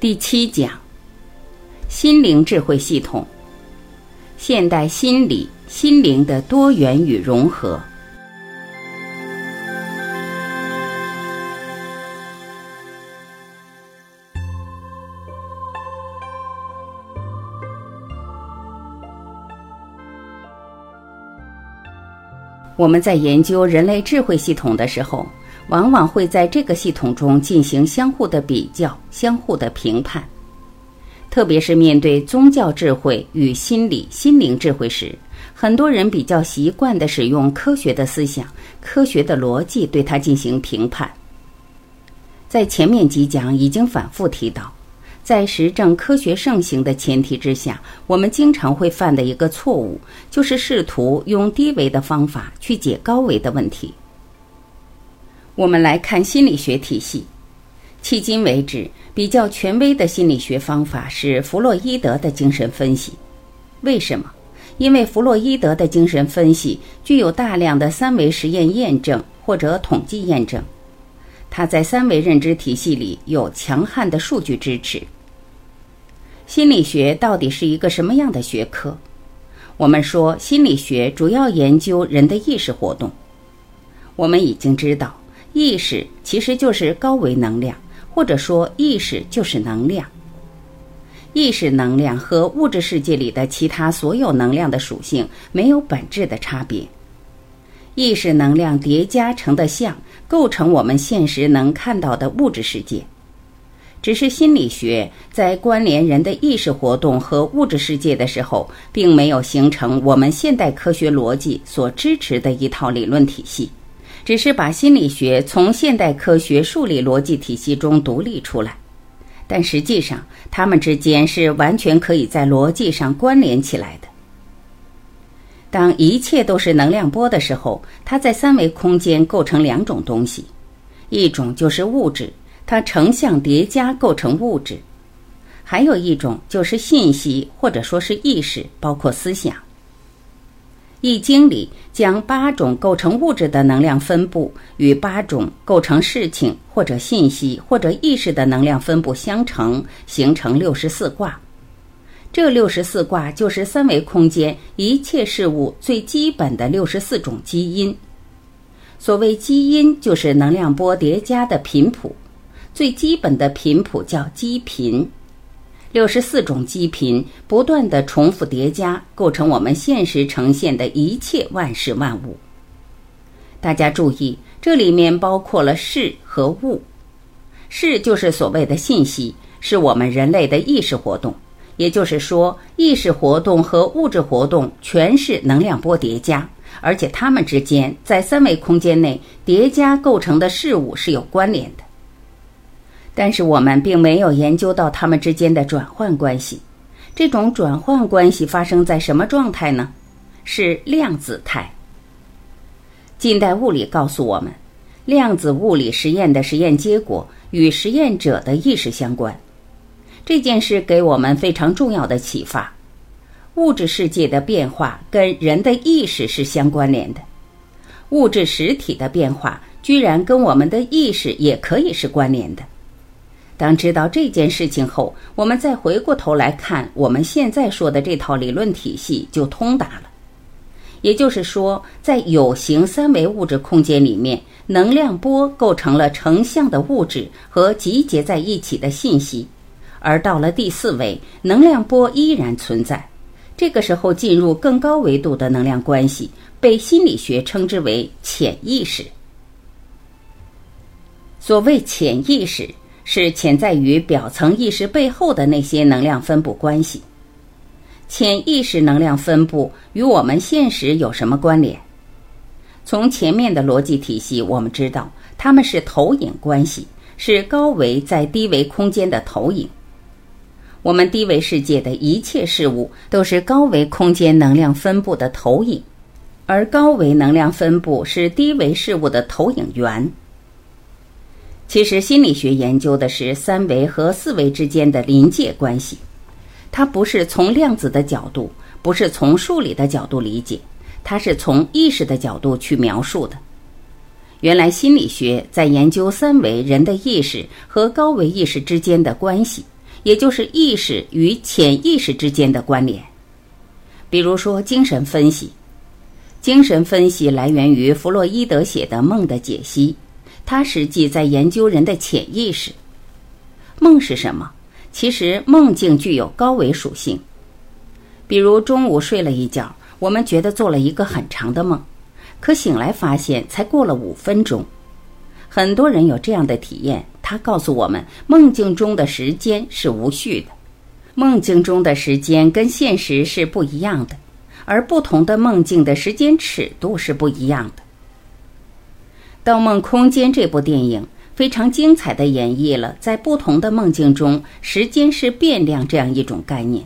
第七讲：心灵智慧系统，现代心理心灵的多元与融合。我们在研究人类智慧系统的时候。往往会在这个系统中进行相互的比较、相互的评判，特别是面对宗教智慧与心理、心灵智慧时，很多人比较习惯的使用科学的思想、科学的逻辑对它进行评判。在前面几讲已经反复提到，在实证科学盛行的前提之下，我们经常会犯的一个错误，就是试图用低维的方法去解高维的问题。我们来看心理学体系，迄今为止比较权威的心理学方法是弗洛伊德的精神分析。为什么？因为弗洛伊德的精神分析具有大量的三维实验验证或者统计验证，它在三维认知体系里有强悍的数据支持。心理学到底是一个什么样的学科？我们说，心理学主要研究人的意识活动。我们已经知道。意识其实就是高维能量，或者说意识就是能量。意识能量和物质世界里的其他所有能量的属性没有本质的差别。意识能量叠加成的像，构成我们现实能看到的物质世界。只是心理学在关联人的意识活动和物质世界的时候，并没有形成我们现代科学逻辑所支持的一套理论体系。只是把心理学从现代科学数理逻辑体系中独立出来，但实际上它们之间是完全可以在逻辑上关联起来的。当一切都是能量波的时候，它在三维空间构成两种东西，一种就是物质，它成像叠加构成物质；还有一种就是信息或者说是意识，包括思想。易经里将八种构成物质的能量分布与八种构成事情或者信息或者意识的能量分布相乘，形成六十四卦。这六十四卦就是三维空间一切事物最基本的六十四种基因。所谓基因，就是能量波叠加的频谱，最基本的频谱叫基频。六十四种基频不断的重复叠加，构成我们现实呈现的一切万事万物。大家注意，这里面包括了事和物。事就是所谓的信息，是我们人类的意识活动。也就是说，意识活动和物质活动全是能量波叠加，而且它们之间在三维空间内叠加构成的事物是有关联的。但是我们并没有研究到它们之间的转换关系。这种转换关系发生在什么状态呢？是量子态。近代物理告诉我们，量子物理实验的实验结果与实验者的意识相关。这件事给我们非常重要的启发：物质世界的变化跟人的意识是相关联的。物质实体的变化居然跟我们的意识也可以是关联的。当知道这件事情后，我们再回过头来看我们现在说的这套理论体系就通达了。也就是说，在有形三维物质空间里面，能量波构成了成像的物质和集结在一起的信息；而到了第四维，能量波依然存在。这个时候进入更高维度的能量关系，被心理学称之为潜意识。所谓潜意识。是潜在于表层意识背后的那些能量分布关系。潜意识能量分布与我们现实有什么关联？从前面的逻辑体系，我们知道它们是投影关系，是高维在低维空间的投影。我们低维世界的一切事物都是高维空间能量分布的投影，而高维能量分布是低维事物的投影源。其实心理学研究的是三维和四维之间的临界关系，它不是从量子的角度，不是从数理的角度理解，它是从意识的角度去描述的。原来心理学在研究三维人的意识和高维意识之间的关系，也就是意识与潜意识之间的关联。比如说，精神分析，精神分析来源于弗洛伊德写的《梦的解析》，他实际在研究人的潜意识。梦是什么？其实梦境具有高维属性。比如中午睡了一觉，我们觉得做了一个很长的梦，可醒来发现才过了五分钟。很多人有这样的体验，他告诉我们，梦境中的时间是无序的，梦境中的时间跟现实是不一样的，而不同的梦境的时间尺度是不一样的。《盗梦空间》这部电影非常精彩地演绎了在不同的梦境中，时间是变量这样一种概念。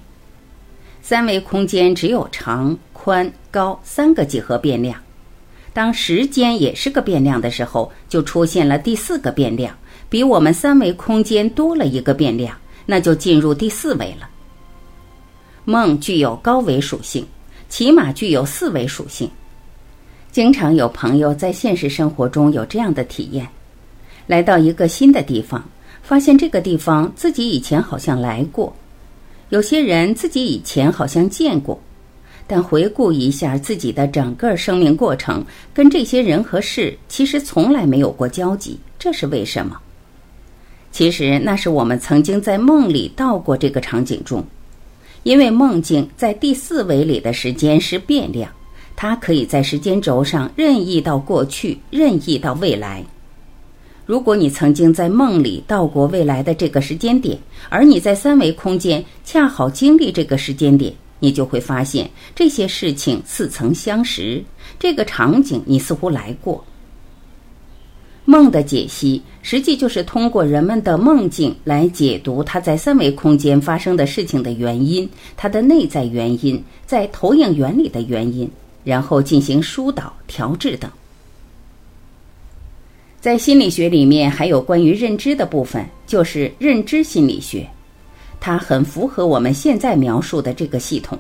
三维空间只有长、宽、高三个几何变量。当时间也是个变量的时候，就出现了第四个变量，比我们三维空间多了一个变量，那就进入第四维了。梦具有高维属性，起码具有四维属性。经常有朋友在现实生活中有这样的体验：来到一个新的地方，发现这个地方自己以前好像来过，有些人自己以前好像见过。但回顾一下自己的整个生命过程，跟这些人和事其实从来没有过交集，这是为什么？其实那是我们曾经在梦里到过这个场景中，因为梦境在第四维里的时间是变量，它可以在时间轴上任意到过去，任意到未来。如果你曾经在梦里到过未来的这个时间点，而你在三维空间恰好经历这个时间点。你就会发现这些事情似曾相识，这个场景你似乎来过。梦的解析实际就是通过人们的梦境来解读它在三维空间发生的事情的原因，它的内在原因，在投影原理的原因，然后进行疏导、调制等。在心理学里面，还有关于认知的部分，就是认知心理学。它很符合我们现在描述的这个系统，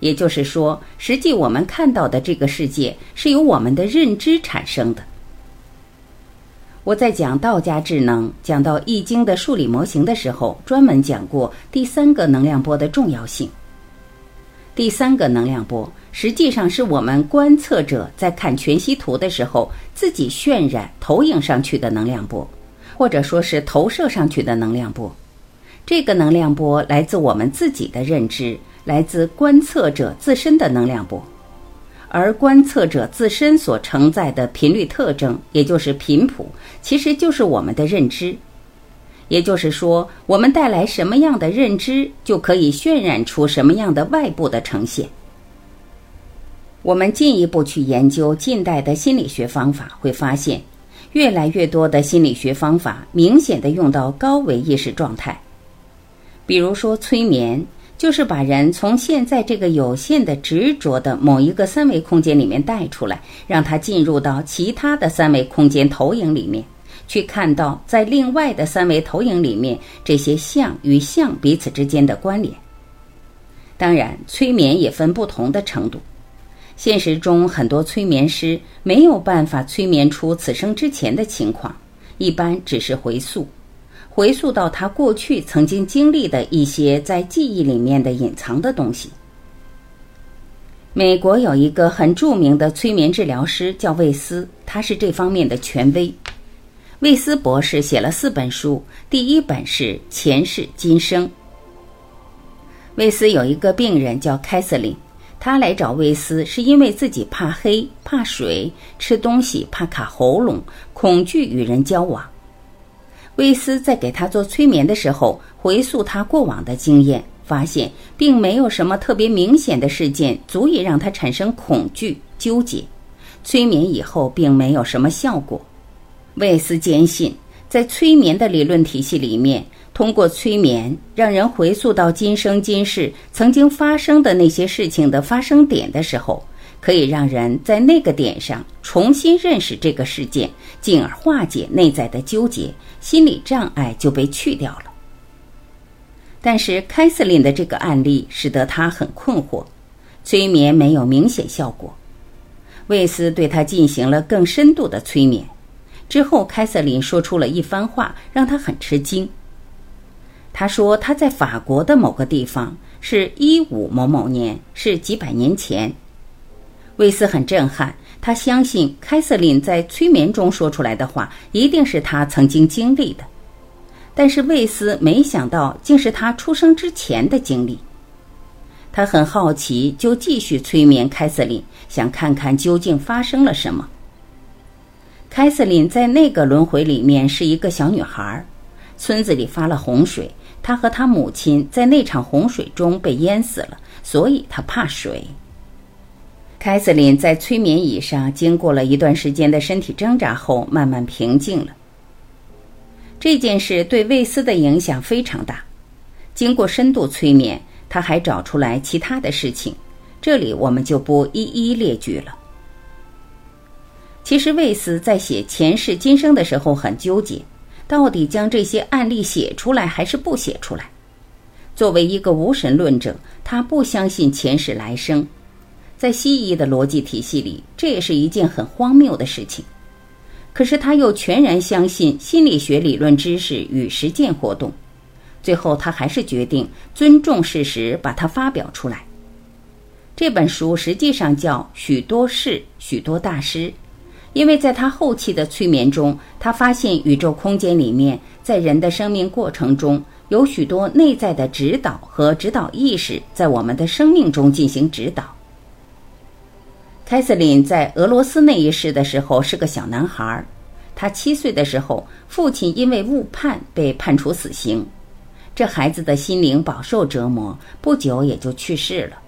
也就是说，实际我们看到的这个世界是由我们的认知产生的。我在讲道家智能、讲到易经的数理模型的时候，专门讲过第三个能量波的重要性。第三个能量波实际上是我们观测者在看全息图的时候自己渲染、投影上去的能量波，或者说是投射上去的能量波。这个能量波来自我们自己的认知，来自观测者自身的能量波，而观测者自身所承载的频率特征，也就是频谱，其实就是我们的认知。也就是说，我们带来什么样的认知，就可以渲染出什么样的外部的呈现。我们进一步去研究近代的心理学方法，会发现，越来越多的心理学方法明显的用到高维意识状态。比如说，催眠就是把人从现在这个有限的执着的某一个三维空间里面带出来，让他进入到其他的三维空间投影里面，去看到在另外的三维投影里面这些像与像彼此之间的关联。当然，催眠也分不同的程度。现实中，很多催眠师没有办法催眠出此生之前的情况，一般只是回溯。回溯到他过去曾经经历的一些在记忆里面的隐藏的东西。美国有一个很著名的催眠治疗师叫魏斯，他是这方面的权威。魏斯博士写了四本书，第一本是《前世今生》。魏斯有一个病人叫凯瑟琳，他来找魏斯是因为自己怕黑、怕水、吃东西怕卡喉咙，恐惧与人交往。威斯在给他做催眠的时候，回溯他过往的经验，发现并没有什么特别明显的事件足以让他产生恐惧、纠结。催眠以后并没有什么效果。魏斯坚信，在催眠的理论体系里面，通过催眠让人回溯到今生今世曾经发生的那些事情的发生点的时候。可以让人在那个点上重新认识这个事件，进而化解内在的纠结，心理障碍就被去掉了。但是凯瑟琳的这个案例使得他很困惑，催眠没有明显效果。魏斯对他进行了更深度的催眠，之后凯瑟琳说出了一番话，让他很吃惊。他说他在法国的某个地方，是一五某某年，是几百年前。魏斯很震撼，他相信凯瑟琳在催眠中说出来的话一定是他曾经经历的，但是魏斯没想到竟是他出生之前的经历。他很好奇，就继续催眠凯瑟琳，想看看究竟发生了什么。凯瑟琳在那个轮回里面是一个小女孩，村子里发了洪水，他和他母亲在那场洪水中被淹死了，所以他怕水。凯瑟琳在催眠椅上经过了一段时间的身体挣扎后，慢慢平静了。这件事对魏斯的影响非常大。经过深度催眠，他还找出来其他的事情，这里我们就不一一列举了。其实魏斯在写前世今生的时候很纠结，到底将这些案例写出来还是不写出来。作为一个无神论者，他不相信前世来生。在西医的逻辑体系里，这也是一件很荒谬的事情。可是他又全然相信心理学理论知识与实践活动。最后，他还是决定尊重事实，把它发表出来。这本书实际上叫《许多事，许多大师》，因为在他后期的催眠中，他发现宇宙空间里面，在人的生命过程中，有许多内在的指导和指导意识在我们的生命中进行指导。凯瑟琳在俄罗斯那一世的时候是个小男孩，他七岁的时候，父亲因为误判被判处死刑，这孩子的心灵饱受折磨，不久也就去世了。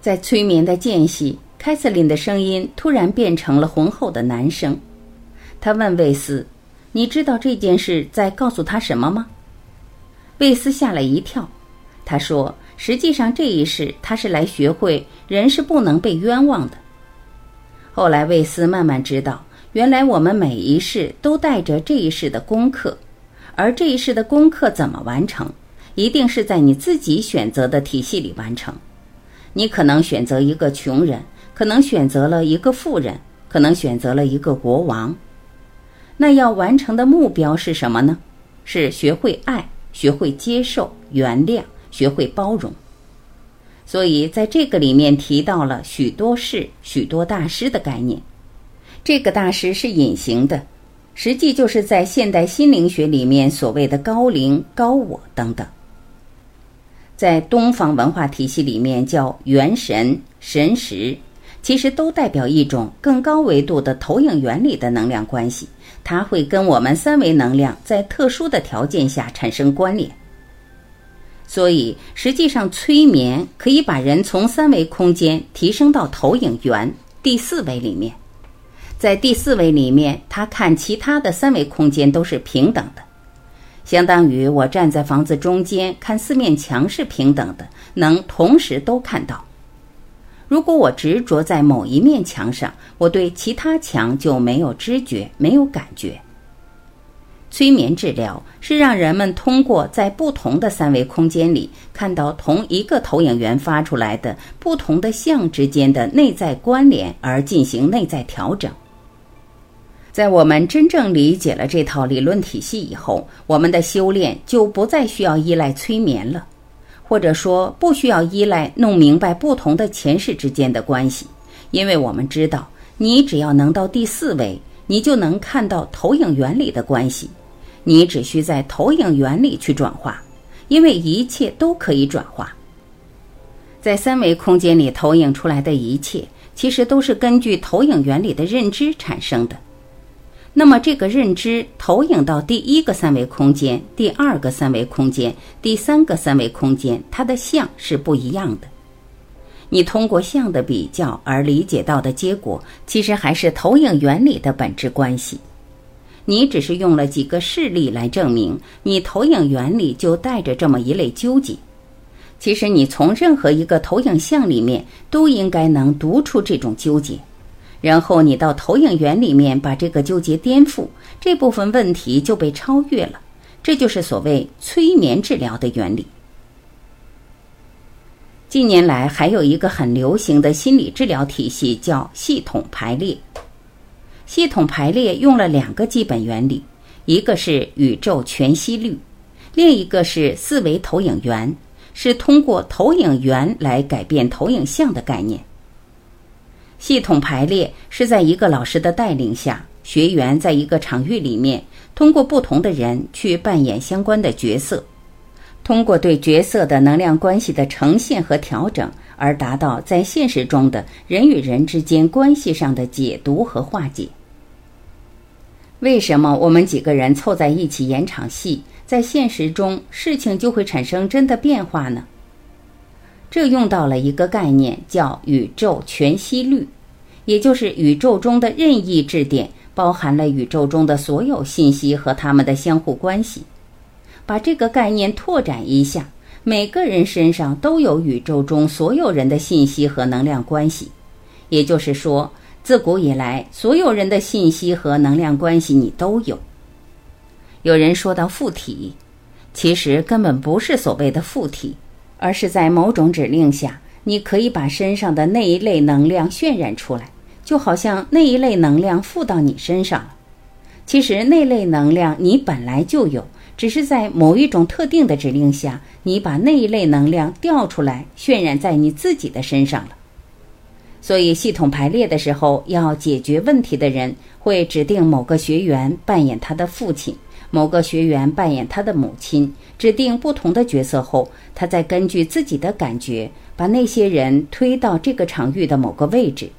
在催眠的间隙，凯瑟琳的声音突然变成了浑厚的男声，他问魏斯：“你知道这件事在告诉他什么吗？”魏斯吓了一跳，他说。实际上，这一世他是来学会人是不能被冤枉的。后来，魏斯慢慢知道，原来我们每一世都带着这一世的功课，而这一世的功课怎么完成，一定是在你自己选择的体系里完成。你可能选择一个穷人，可能选择了一个富人，可能选择了一个国王。那要完成的目标是什么呢？是学会爱，学会接受、原谅。学会包容，所以在这个里面提到了许多事、许多大师的概念。这个大师是隐形的，实际就是在现代心灵学里面所谓的高灵、高我等等。在东方文化体系里面叫元神、神识，其实都代表一种更高维度的投影原理的能量关系，它会跟我们三维能量在特殊的条件下产生关联。所以，实际上，催眠可以把人从三维空间提升到投影源第四维里面。在第四维里面，他看其他的三维空间都是平等的，相当于我站在房子中间看四面墙是平等的，能同时都看到。如果我执着在某一面墙上，我对其他墙就没有知觉，没有感觉。催眠治疗是让人们通过在不同的三维空间里看到同一个投影源发出来的不同的像之间的内在关联而进行内在调整。在我们真正理解了这套理论体系以后，我们的修炼就不再需要依赖催眠了，或者说不需要依赖弄明白不同的前世之间的关系，因为我们知道，你只要能到第四维，你就能看到投影原理的关系。你只需在投影原理去转化，因为一切都可以转化。在三维空间里投影出来的一切，其实都是根据投影原理的认知产生的。那么，这个认知投影到第一个三维空间、第二个三维空间、第三个三维空间，它的像是不一样的。你通过像的比较而理解到的结果，其实还是投影原理的本质关系。你只是用了几个事例来证明，你投影原理就带着这么一类纠结。其实你从任何一个投影像里面都应该能读出这种纠结，然后你到投影源里面把这个纠结颠覆，这部分问题就被超越了。这就是所谓催眠治疗的原理。近年来还有一个很流行的心理治疗体系叫系统排列。系统排列用了两个基本原理，一个是宇宙全息律，另一个是四维投影源，是通过投影源来改变投影像的概念。系统排列是在一个老师的带领下，学员在一个场域里面，通过不同的人去扮演相关的角色，通过对角色的能量关系的呈现和调整，而达到在现实中的人与人之间关系上的解读和化解。为什么我们几个人凑在一起演场戏，在现实中事情就会产生真的变化呢？这用到了一个概念，叫宇宙全息律，也就是宇宙中的任意质点包含了宇宙中的所有信息和它们的相互关系。把这个概念拓展一下，每个人身上都有宇宙中所有人的信息和能量关系，也就是说。自古以来，所有人的信息和能量关系你都有。有人说到附体，其实根本不是所谓的附体，而是在某种指令下，你可以把身上的那一类能量渲染出来，就好像那一类能量附到你身上了。其实那类能量你本来就有，只是在某一种特定的指令下，你把那一类能量调出来，渲染在你自己的身上了。所以，系统排列的时候，要解决问题的人会指定某个学员扮演他的父亲，某个学员扮演他的母亲，指定不同的角色后，他再根据自己的感觉，把那些人推到这个场域的某个位置，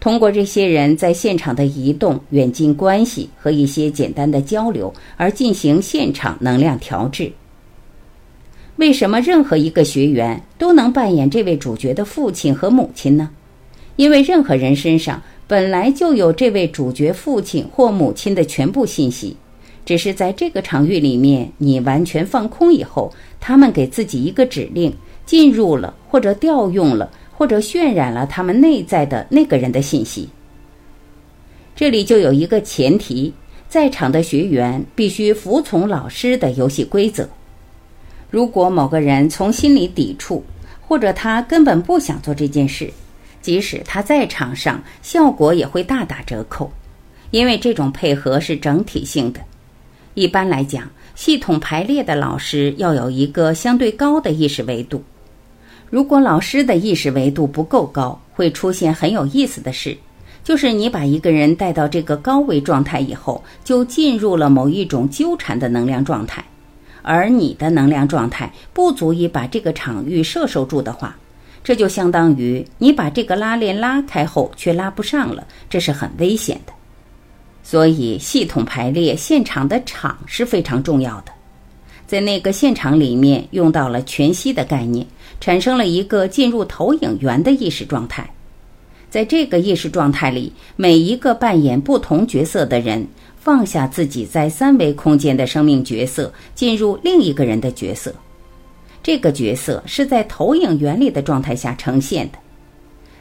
通过这些人在现场的移动、远近关系和一些简单的交流而进行现场能量调制。为什么任何一个学员都能扮演这位主角的父亲和母亲呢？因为任何人身上本来就有这位主角父亲或母亲的全部信息，只是在这个场域里面，你完全放空以后，他们给自己一个指令，进入了或者调用了或者渲染了他们内在的那个人的信息。这里就有一个前提，在场的学员必须服从老师的游戏规则。如果某个人从心里抵触，或者他根本不想做这件事。即使他在场上，效果也会大打折扣，因为这种配合是整体性的。一般来讲，系统排列的老师要有一个相对高的意识维度。如果老师的意识维度不够高，会出现很有意思的事，就是你把一个人带到这个高维状态以后，就进入了某一种纠缠的能量状态，而你的能量状态不足以把这个场域摄受住的话。这就相当于你把这个拉链拉开后却拉不上了，这是很危险的。所以，系统排列现场的场是非常重要的。在那个现场里面，用到了全息的概念，产生了一个进入投影源的意识状态。在这个意识状态里，每一个扮演不同角色的人，放下自己在三维空间的生命角色，进入另一个人的角色。这个角色是在投影原理的状态下呈现的，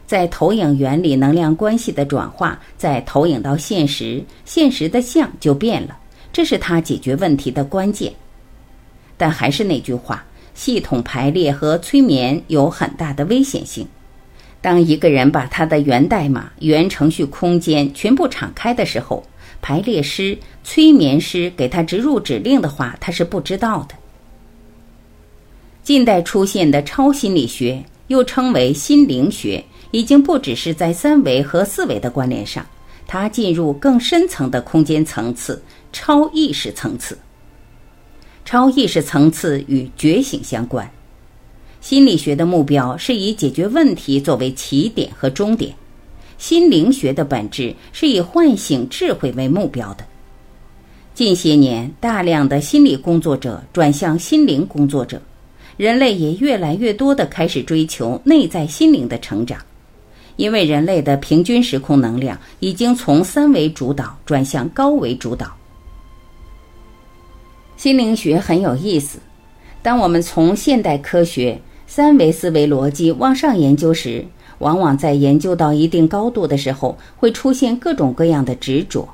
在投影原理能量关系的转化，再投影到现实，现实的像就变了，这是他解决问题的关键。但还是那句话，系统排列和催眠有很大的危险性。当一个人把他的源代码、源程序空间全部敞开的时候，排列师、催眠师给他植入指令的话，他是不知道的。近代出现的超心理学，又称为心灵学，已经不只是在三维和四维的关联上，它进入更深层的空间层次——超意识层次。超意识层次与觉醒相关。心理学的目标是以解决问题作为起点和终点，心灵学的本质是以唤醒智慧为目标的。近些年，大量的心理工作者转向心灵工作者。人类也越来越多的开始追求内在心灵的成长，因为人类的平均时空能量已经从三维主导转向高维主导。心灵学很有意思，当我们从现代科学三维思维逻辑往上研究时，往往在研究到一定高度的时候，会出现各种各样的执着，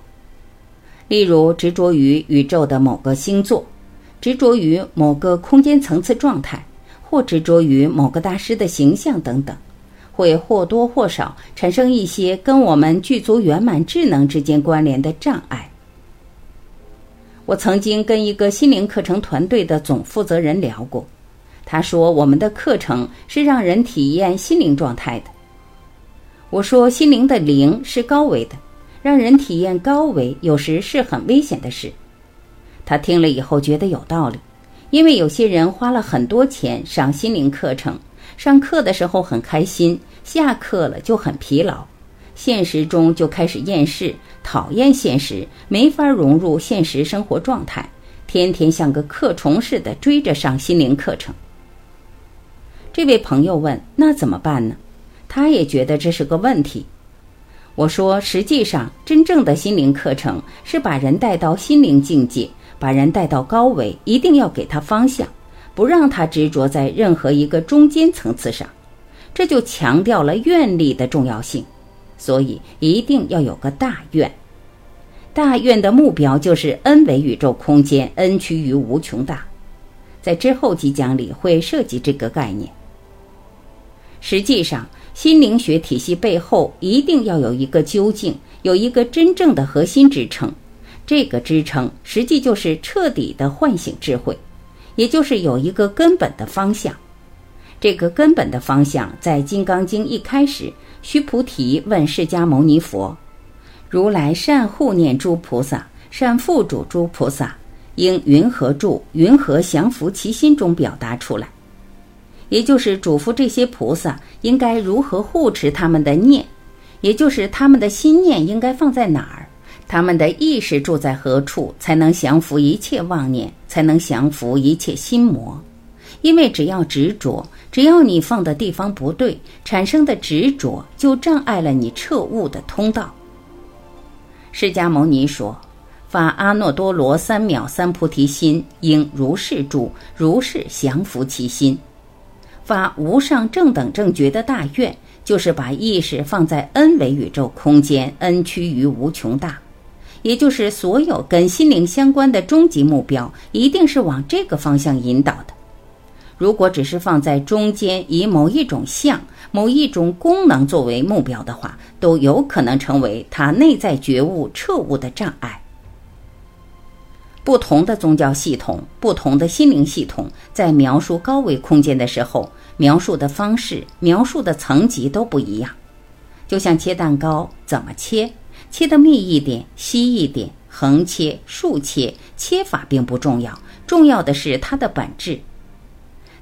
例如执着于宇宙的某个星座。执着于某个空间层次状态，或执着于某个大师的形象等等，会或多或少产生一些跟我们具足圆满智能之间关联的障碍。我曾经跟一个心灵课程团队的总负责人聊过，他说我们的课程是让人体验心灵状态的。我说心灵的灵是高维的，让人体验高维有时是很危险的事。他听了以后觉得有道理，因为有些人花了很多钱上心灵课程，上课的时候很开心，下课了就很疲劳。现实中就开始厌世，讨厌现实，没法融入现实生活状态，天天像个克虫似的追着上心灵课程。这位朋友问：“那怎么办呢？”他也觉得这是个问题。我说：“实际上，真正的心灵课程是把人带到心灵境界，把人带到高维，一定要给他方向，不让他执着在任何一个中间层次上，这就强调了愿力的重要性。”所以一定要有个大愿，大愿的目标就是 n 为宇宙空间，n 趋于无穷大。在之后几讲里会涉及这个概念。实际上，心灵学体系背后一定要有一个究竟，有一个真正的核心支撑。这个支撑实际就是彻底的唤醒智慧，也就是有一个根本的方向。这个根本的方向在《金刚经》一开始。须菩提问释迦牟尼佛：“如来善护念诸菩萨，善付嘱诸菩萨，应云何住？云何降伏其心？”中表达出来，也就是嘱咐这些菩萨应该如何护持他们的念，也就是他们的心念应该放在哪儿，他们的意识住在何处，才能降服一切妄念，才能降服一切心魔。因为只要执着，只要你放的地方不对，产生的执着就障碍了你彻悟的通道。释迦牟尼说：“发阿耨多罗三藐三菩提心，应如是住，如是降服其心。发无上正等正觉的大愿，就是把意识放在 n 维宇宙空间，n 趋于无穷大，也就是所有跟心灵相关的终极目标，一定是往这个方向引导的。”如果只是放在中间，以某一种相、某一种功能作为目标的话，都有可能成为他内在觉悟彻悟的障碍。不同的宗教系统、不同的心灵系统，在描述高维空间的时候，描述的方式、描述的层级都不一样。就像切蛋糕，怎么切？切的密一点、稀一点，横切、竖切，切法并不重要，重要的是它的本质。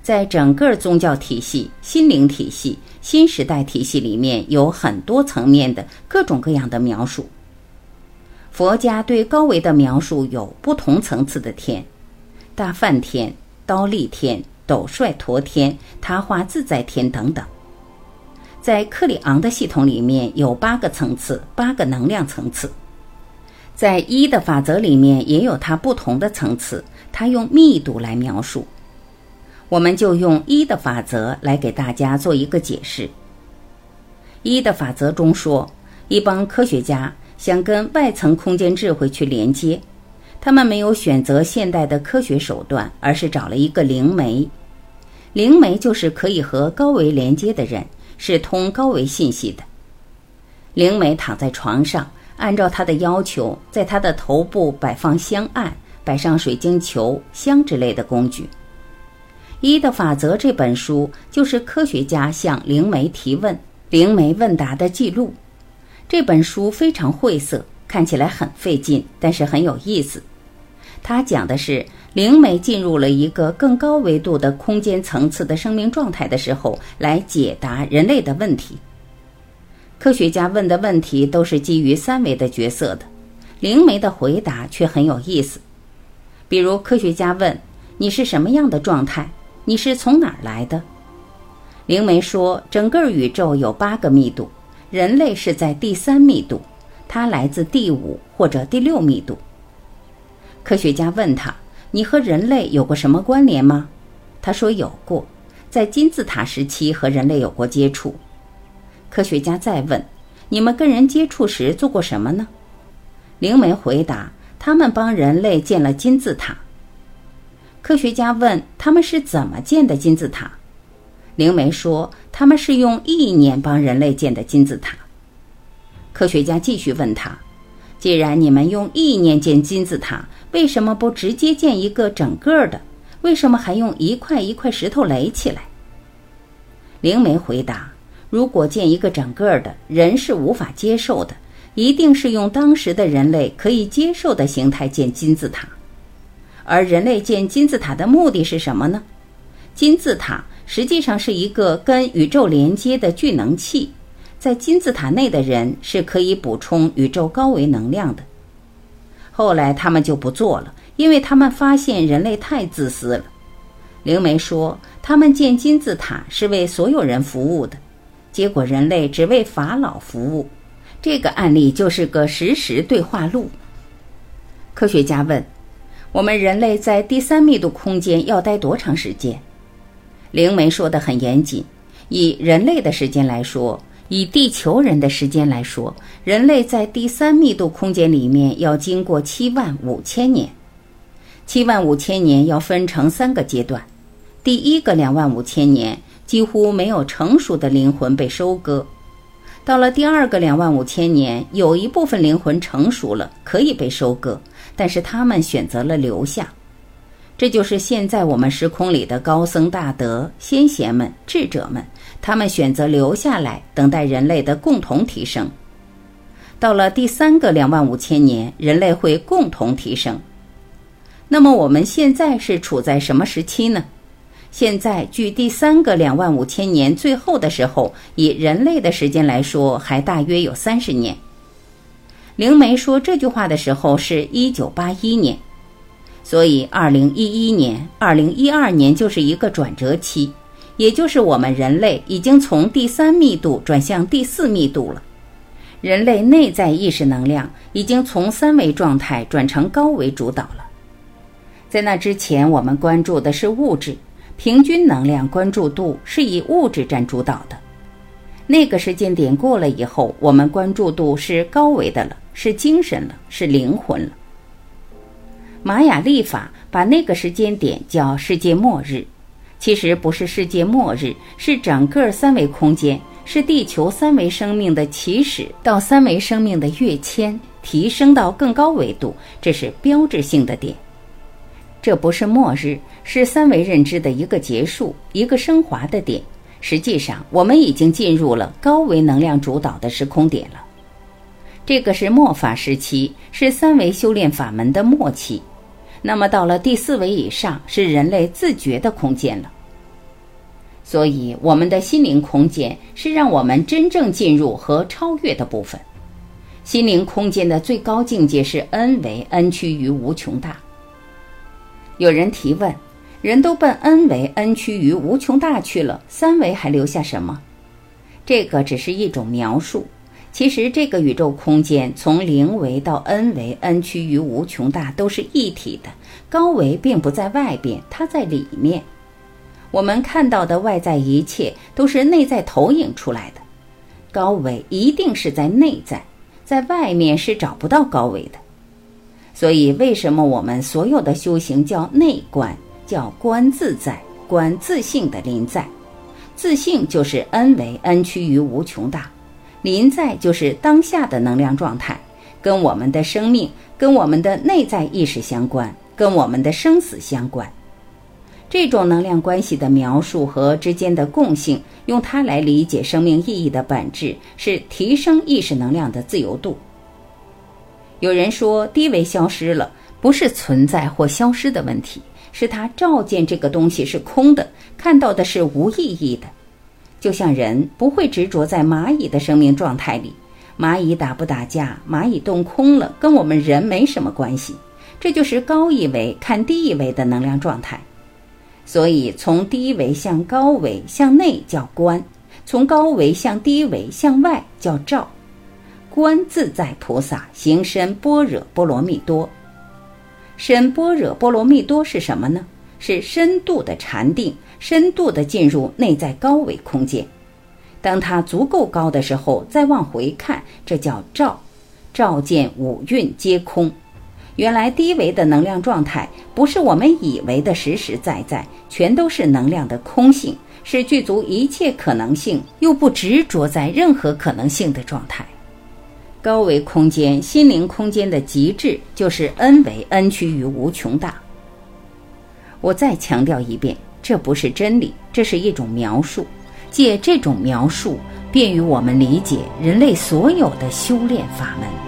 在整个宗教体系、心灵体系、新时代体系里面，有很多层面的各种各样的描述。佛家对高维的描述有不同层次的天：大梵天、刀立天、斗率陀天、他化自在天等等。在克里昂的系统里面有八个层次，八个能量层次。在一的法则里面也有它不同的层次，它用密度来描述。我们就用一的法则来给大家做一个解释。一的法则中说，一帮科学家想跟外层空间智慧去连接，他们没有选择现代的科学手段，而是找了一个灵媒。灵媒就是可以和高维连接的人，是通高维信息的。灵媒躺在床上，按照他的要求，在他的头部摆放香案，摆上水晶球、香之类的工具。《一的法则》这本书就是科学家向灵媒提问、灵媒问答的记录。这本书非常晦涩，看起来很费劲，但是很有意思。它讲的是灵媒进入了一个更高维度的空间层次的生命状态的时候，来解答人类的问题。科学家问的问题都是基于三维的角色的，灵媒的回答却很有意思。比如，科学家问：“你是什么样的状态？”你是从哪儿来的？灵媒说，整个宇宙有八个密度，人类是在第三密度，它来自第五或者第六密度。科学家问他：“你和人类有过什么关联吗？”他说：“有过，在金字塔时期和人类有过接触。”科学家再问：“你们跟人接触时做过什么呢？”灵媒回答：“他们帮人类建了金字塔。”科学家问他们是怎么建的金字塔，灵媒说他们是用意念帮人类建的金字塔。科学家继续问他：“既然你们用意念建金字塔，为什么不直接建一个整个的？为什么还用一块一块石头垒起来？灵媒回答：“如果建一个整个的，人是无法接受的，一定是用当时的人类可以接受的形态建金字塔。而人类建金字塔的目的是什么呢？金字塔实际上是一个跟宇宙连接的聚能器，在金字塔内的人是可以补充宇宙高维能量的。后来他们就不做了。”因为他们发现人类太自私了，灵媒说他们建金字塔是为所有人服务的，结果人类只为法老服务。这个案例就是个实时对话录。科学家问：我们人类在第三密度空间要待多长时间？灵媒说的很严谨，以人类的时间来说。以地球人的时间来说，人类在第三密度空间里面要经过七万五千年。七万五千年要分成三个阶段，第一个两万五千年几乎没有成熟的灵魂被收割，到了第二个两万五千年，有一部分灵魂成熟了，可以被收割，但是他们选择了留下。这就是现在我们时空里的高僧大德、先贤们、智者们，他们选择留下来，等待人类的共同提升。到了第三个两万五千年，人类会共同提升。那么我们现在是处在什么时期呢？现在距第三个两万五千年最后的时候，以人类的时间来说，还大约有三十年。灵媒说这句话的时候是一九八一年，所以二零一一年、二零一二年就是一个转折期，也就是我们人类已经从第三密度转向第四密度了。人类内在意识能量已经从三维状态转成高维主导了。在那之前，我们关注的是物质，平均能量关注度是以物质占主导的。那个时间点过了以后，我们关注度是高维的了，是精神了，是灵魂了。玛雅历法把那个时间点叫世界末日，其实不是世界末日，是整个三维空间，是地球三维生命的起始到三维生命的跃迁，提升到更高维度，这是标志性的点。这不是末日，是三维认知的一个结束，一个升华的点。实际上，我们已经进入了高维能量主导的时空点了。这个是末法时期，是三维修炼法门的末期。那么，到了第四维以上，是人类自觉的空间了。所以，我们的心灵空间是让我们真正进入和超越的部分。心灵空间的最高境界是 N 维，N 趋于无穷大。有人提问：人都奔 n 维 n 趋于无穷大去了，三维还留下什么？这个只是一种描述。其实，这个宇宙空间从零维到 n 维 n 趋于无穷大都是一体的。高维并不在外边，它在里面。我们看到的外在一切都是内在投影出来的。高维一定是在内在，在外面是找不到高维的。所以，为什么我们所有的修行叫内观，叫观自在、观自性的临在？自性就是 N 为 N 趋于无穷大，临在就是当下的能量状态，跟我们的生命、跟我们的内在意识相关，跟我们的生死相关。这种能量关系的描述和之间的共性，用它来理解生命意义的本质，是提升意识能量的自由度。有人说低维消失了，不是存在或消失的问题，是他照见这个东西是空的，看到的是无意义的。就像人不会执着在蚂蚁的生命状态里，蚂蚁打不打架，蚂蚁动空了，跟我们人没什么关系。这就是高一维看低一维的能量状态。所以从低维向高维向内叫观，从高维向低维向外叫照。观自在菩萨行深般若波罗蜜多，深般若波罗蜜多是什么呢？是深度的禅定，深度的进入内在高维空间。当它足够高的时候，再往回看，这叫照，照见五蕴皆空。原来低维的能量状态，不是我们以为的实实在在，全都是能量的空性，是具足一切可能性，又不执着在任何可能性的状态。高维空间、心灵空间的极致就是 n 为 n 趋于无穷大。我再强调一遍，这不是真理，这是一种描述。借这种描述，便于我们理解人类所有的修炼法门。